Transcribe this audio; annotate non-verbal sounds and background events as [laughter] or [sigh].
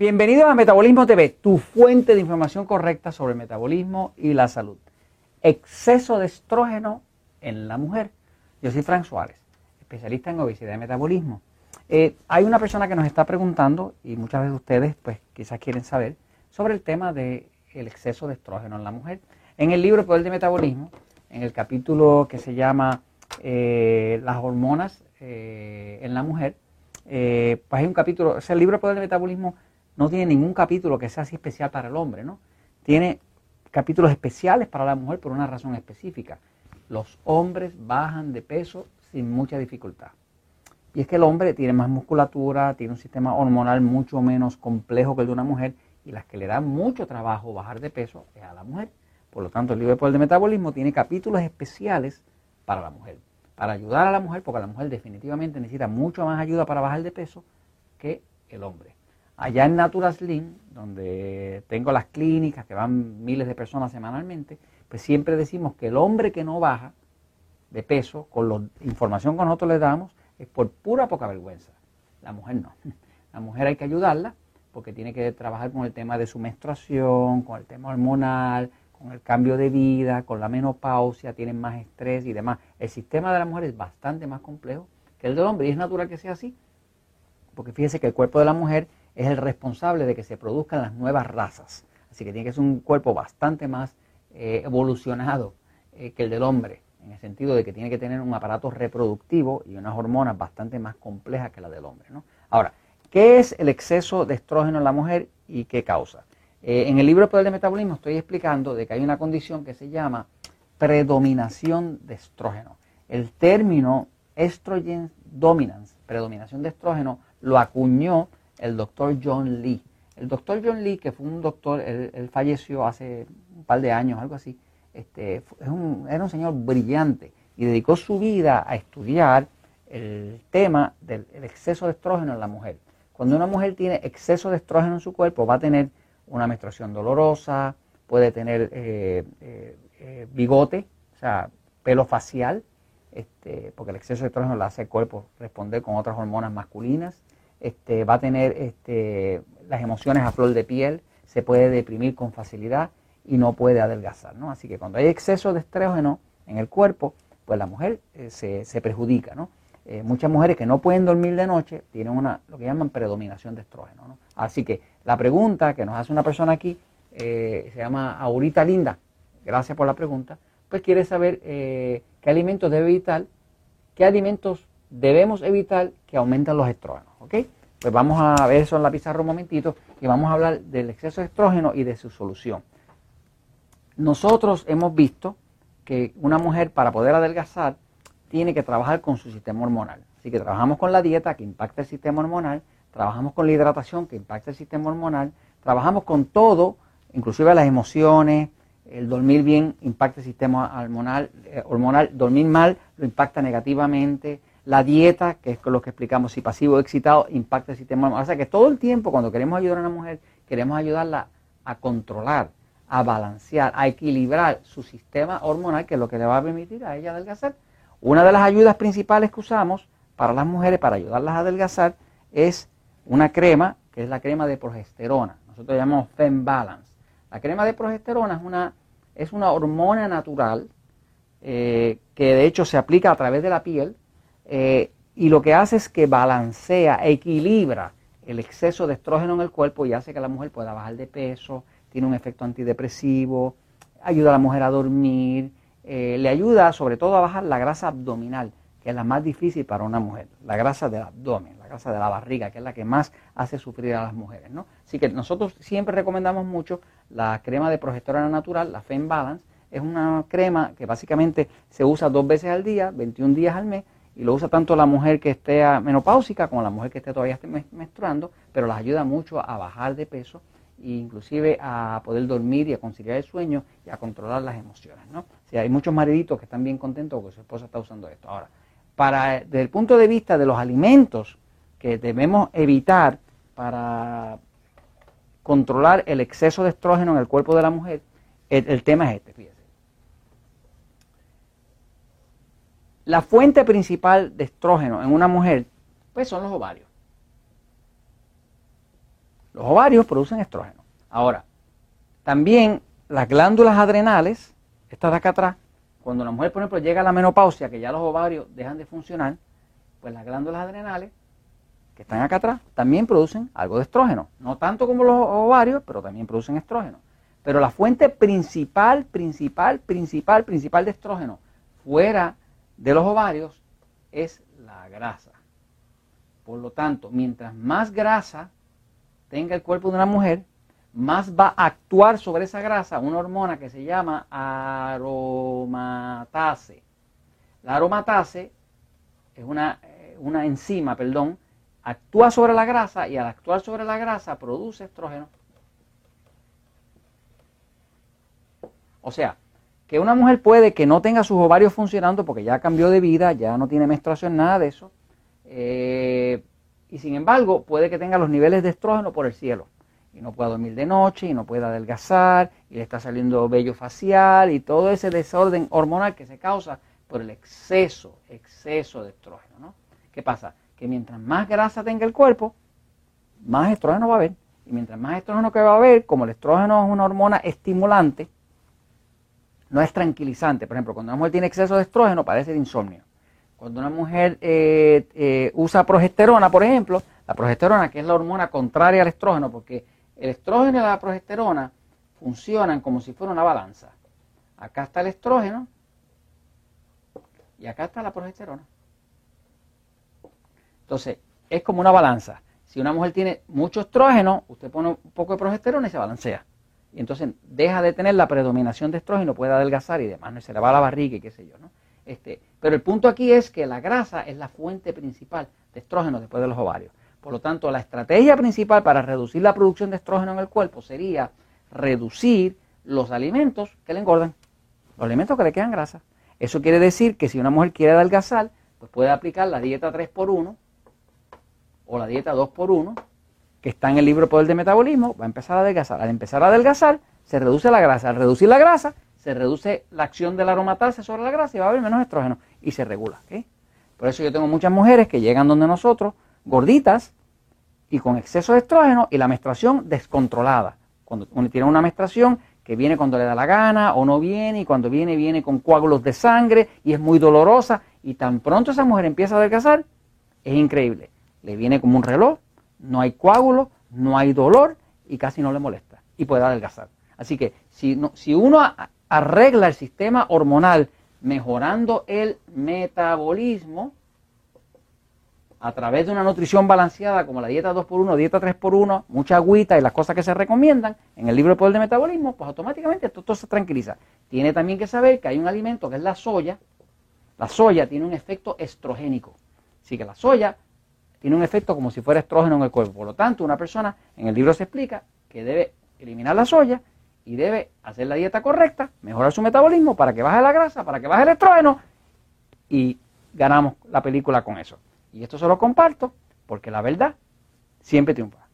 Bienvenidos a Metabolismo TV, tu fuente de información correcta sobre metabolismo y la salud. Exceso de estrógeno en la mujer. Yo soy Frank Suárez, especialista en obesidad y metabolismo. Eh, hay una persona que nos está preguntando, y muchas veces ustedes pues quizás quieren saber, sobre el tema del exceso de estrógeno en la mujer. En el libro Poder de Metabolismo, en el capítulo que se llama eh, Las hormonas eh, en la mujer, pues hay un capítulo, o sea, el libro Poder de Metabolismo no tiene ningún capítulo que sea así especial para el hombre, ¿no? Tiene capítulos especiales para la mujer por una razón específica. Los hombres bajan de peso sin mucha dificultad. Y es que el hombre tiene más musculatura, tiene un sistema hormonal mucho menos complejo que el de una mujer y las que le dan mucho trabajo bajar de peso es a la mujer. Por lo tanto, el libro de poder de metabolismo tiene capítulos especiales para la mujer, para ayudar a la mujer, porque la mujer definitivamente necesita mucho más ayuda para bajar de peso que el hombre. Allá en Natura Slim, donde tengo las clínicas que van miles de personas semanalmente, pues siempre decimos que el hombre que no baja de peso, con la información que nosotros le damos, es por pura poca vergüenza. La mujer no. [laughs] La mujer hay que ayudarla porque tiene que trabajar con el tema de su menstruación, con el tema hormonal, con el cambio de vida, con la menopausia, tienen más estrés y demás. El sistema de la mujer es bastante más complejo que el del hombre y es natural que sea así. Porque fíjese que el cuerpo de la mujer es el responsable de que se produzcan las nuevas razas. Así que tiene que ser un cuerpo bastante más eh, evolucionado eh, que el del hombre, en el sentido de que tiene que tener un aparato reproductivo y unas hormonas bastante más complejas que la del hombre. Ahora, ¿qué es el exceso de estrógeno en la mujer y qué causa? Eh, en el libro Poder de Metabolismo estoy explicando de que hay una condición que se llama predominación de estrógeno. El término estrogen dominance, predominación de estrógeno, lo acuñó el doctor John Lee. El doctor John Lee, que fue un doctor, él, falleció hace un par de años, algo así, este, era un señor brillante y dedicó su vida a estudiar el tema del exceso de estrógeno en la mujer. Cuando una mujer tiene exceso de estrógeno en su cuerpo, va a tener una menstruación dolorosa, puede tener eh, eh, eh, bigote, o sea, pelo facial, este, porque el exceso de estrógeno le hace al cuerpo responder con otras hormonas masculinas, este, va a tener este, las emociones a flor de piel, se puede deprimir con facilidad y no puede adelgazar. ¿no? Así que cuando hay exceso de estrógeno en el cuerpo, pues la mujer eh, se, perjudica. ¿no? Eh, muchas mujeres que no pueden dormir de noche tienen una, lo que llaman predominación de estrógeno. ¿no? Así que la pregunta que nos hace una persona aquí, eh, se llama Aurita Linda, gracias por la pregunta, pues quiere saber qué alimentos debe evitar, qué alimentos debemos evitar que aumenten los estrógenos. ¿ok? Pues vamos a ver eso en la pizarra un momentito y vamos a hablar del exceso de estrógeno y de su solución. Nosotros hemos visto que una mujer para poder adelgazar tiene que trabajar con su sistema hormonal. Así que trabajamos con la dieta que impacta el sistema hormonal, trabajamos con la hidratación que impacta el sistema hormonal, trabajamos con todo, inclusive las emociones, el dormir bien impacta el sistema hormonal, eh, dormir mal lo impacta negativamente, la dieta, que es lo que explicamos, si pasivo o excitado, impacta el sistema hormonal. O sea que todo el tiempo cuando queremos ayudar a una mujer, queremos ayudarla a controlar, a balancear, a equilibrar su sistema hormonal, que es lo que le va a permitir a ella adelgazar. Una de las ayudas principales que usamos para las mujeres, para ayudarlas a adelgazar, es una crema, que es la crema de progesterona. Nosotros llamamos Fem Balance. La crema de progesterona es una, es una hormona natural eh, que de hecho se aplica a través de la piel eh, y lo que hace es que balancea, equilibra el exceso de estrógeno en el cuerpo y hace que la mujer pueda bajar de peso, tiene un efecto antidepresivo, ayuda a la mujer a dormir, eh, le ayuda sobre todo a bajar la grasa abdominal, que es la más difícil para una mujer, la grasa del abdomen, la grasa de la barriga, que es la que más hace sufrir a las mujeres. ¿no? Así que nosotros siempre recomendamos mucho la crema de progesterona natural, la Fem Balance, es una crema que básicamente se usa dos veces al día, 21 días al mes, y lo usa tanto la mujer que esté menopáusica como la mujer que esté todavía menstruando, pero las ayuda mucho a bajar de peso e inclusive a poder dormir y a conciliar el sueño y a controlar las emociones. ¿no? O hay muchos mariditos que están bien contentos porque su esposa está usando esto. Ahora, para, desde el punto de vista de los alimentos que debemos evitar para controlar el exceso de estrógeno en el cuerpo de la mujer, el, el tema es este, fíjese. La fuente principal de estrógeno en una mujer, pues son los ovarios. Los ovarios producen estrógeno. Ahora, también las glándulas adrenales, estas de acá atrás, cuando la mujer, por ejemplo, llega a la menopausia, que ya los ovarios dejan de funcionar, pues las glándulas adrenales que están acá atrás también producen algo de estrógeno. No tanto como los ovarios, pero también producen estrógeno. Pero la fuente principal, principal, principal, principal de estrógeno fuera de los ovarios es la grasa. Por lo tanto, mientras más grasa tenga el cuerpo de una mujer, más va a actuar sobre esa grasa una hormona que se llama aromatase. La aromatase es una, eh, una enzima, perdón, actúa sobre la grasa y al actuar sobre la grasa produce estrógeno. O sea, que una mujer puede que no tenga sus ovarios funcionando porque ya cambió de vida, ya no tiene menstruación, nada de eso. Eh, y sin embargo, puede que tenga los niveles de estrógeno por el cielo. Y no pueda dormir de noche, y no pueda adelgazar, y le está saliendo vello facial, y todo ese desorden hormonal que se causa por el exceso, exceso de estrógeno. ¿no? ¿Qué pasa? Que mientras más grasa tenga el cuerpo, más estrógeno va a haber. Y mientras más estrógeno que va a haber, como el estrógeno es una hormona estimulante, no es tranquilizante. Por ejemplo, cuando una mujer tiene exceso de estrógeno, padece de insomnio. Cuando una mujer eh, eh, usa progesterona, por ejemplo, la progesterona, que es la hormona contraria al estrógeno, porque el estrógeno y la progesterona funcionan como si fuera una balanza. Acá está el estrógeno y acá está la progesterona. Entonces, es como una balanza. Si una mujer tiene mucho estrógeno, usted pone un poco de progesterona y se balancea. Y entonces deja de tener la predominación de estrógeno, puede adelgazar y demás, ¿no? se le va la barriga y qué sé yo. ¿no? Este, pero el punto aquí es que la grasa es la fuente principal de estrógeno después de los ovarios. Por lo tanto, la estrategia principal para reducir la producción de estrógeno en el cuerpo sería reducir los alimentos que le engordan, los alimentos que le quedan grasa. Eso quiere decir que si una mujer quiere adelgazar, pues puede aplicar la dieta 3x1 o la dieta 2x1, que está en el libro Poder de Metabolismo, va a empezar a adelgazar. Al empezar a adelgazar, se reduce la grasa. Al reducir la grasa, se reduce la acción de la aromatase sobre la grasa y va a haber menos estrógeno y se regula. Por eso yo tengo muchas mujeres que llegan donde nosotros, gorditas y con exceso de estrógeno y la menstruación descontrolada. Cuando tiene una menstruación que viene cuando le da la gana o no viene y cuando viene viene con coágulos de sangre y es muy dolorosa y tan pronto esa mujer empieza a adelgazar, es increíble. Le viene como un reloj, no hay coágulo, no hay dolor y casi no le molesta y puede adelgazar. Así que si, no, si uno arregla el sistema hormonal mejorando el metabolismo a través de una nutrición balanceada como la dieta 2x1, dieta 3x1, mucha agüita y las cosas que se recomiendan en el libro de poder de metabolismo, pues automáticamente esto todo se tranquiliza. Tiene también que saber que hay un alimento que es la soya. La soya tiene un efecto estrogénico. Así que la soya tiene un efecto como si fuera estrógeno en el cuerpo. Por lo tanto, una persona, en el libro se explica que debe eliminar la soya y debe hacer la dieta correcta, mejorar su metabolismo para que baje la grasa, para que baje el estrógeno y ganamos la película con eso. Y esto se lo comparto porque la verdad siempre triunfa.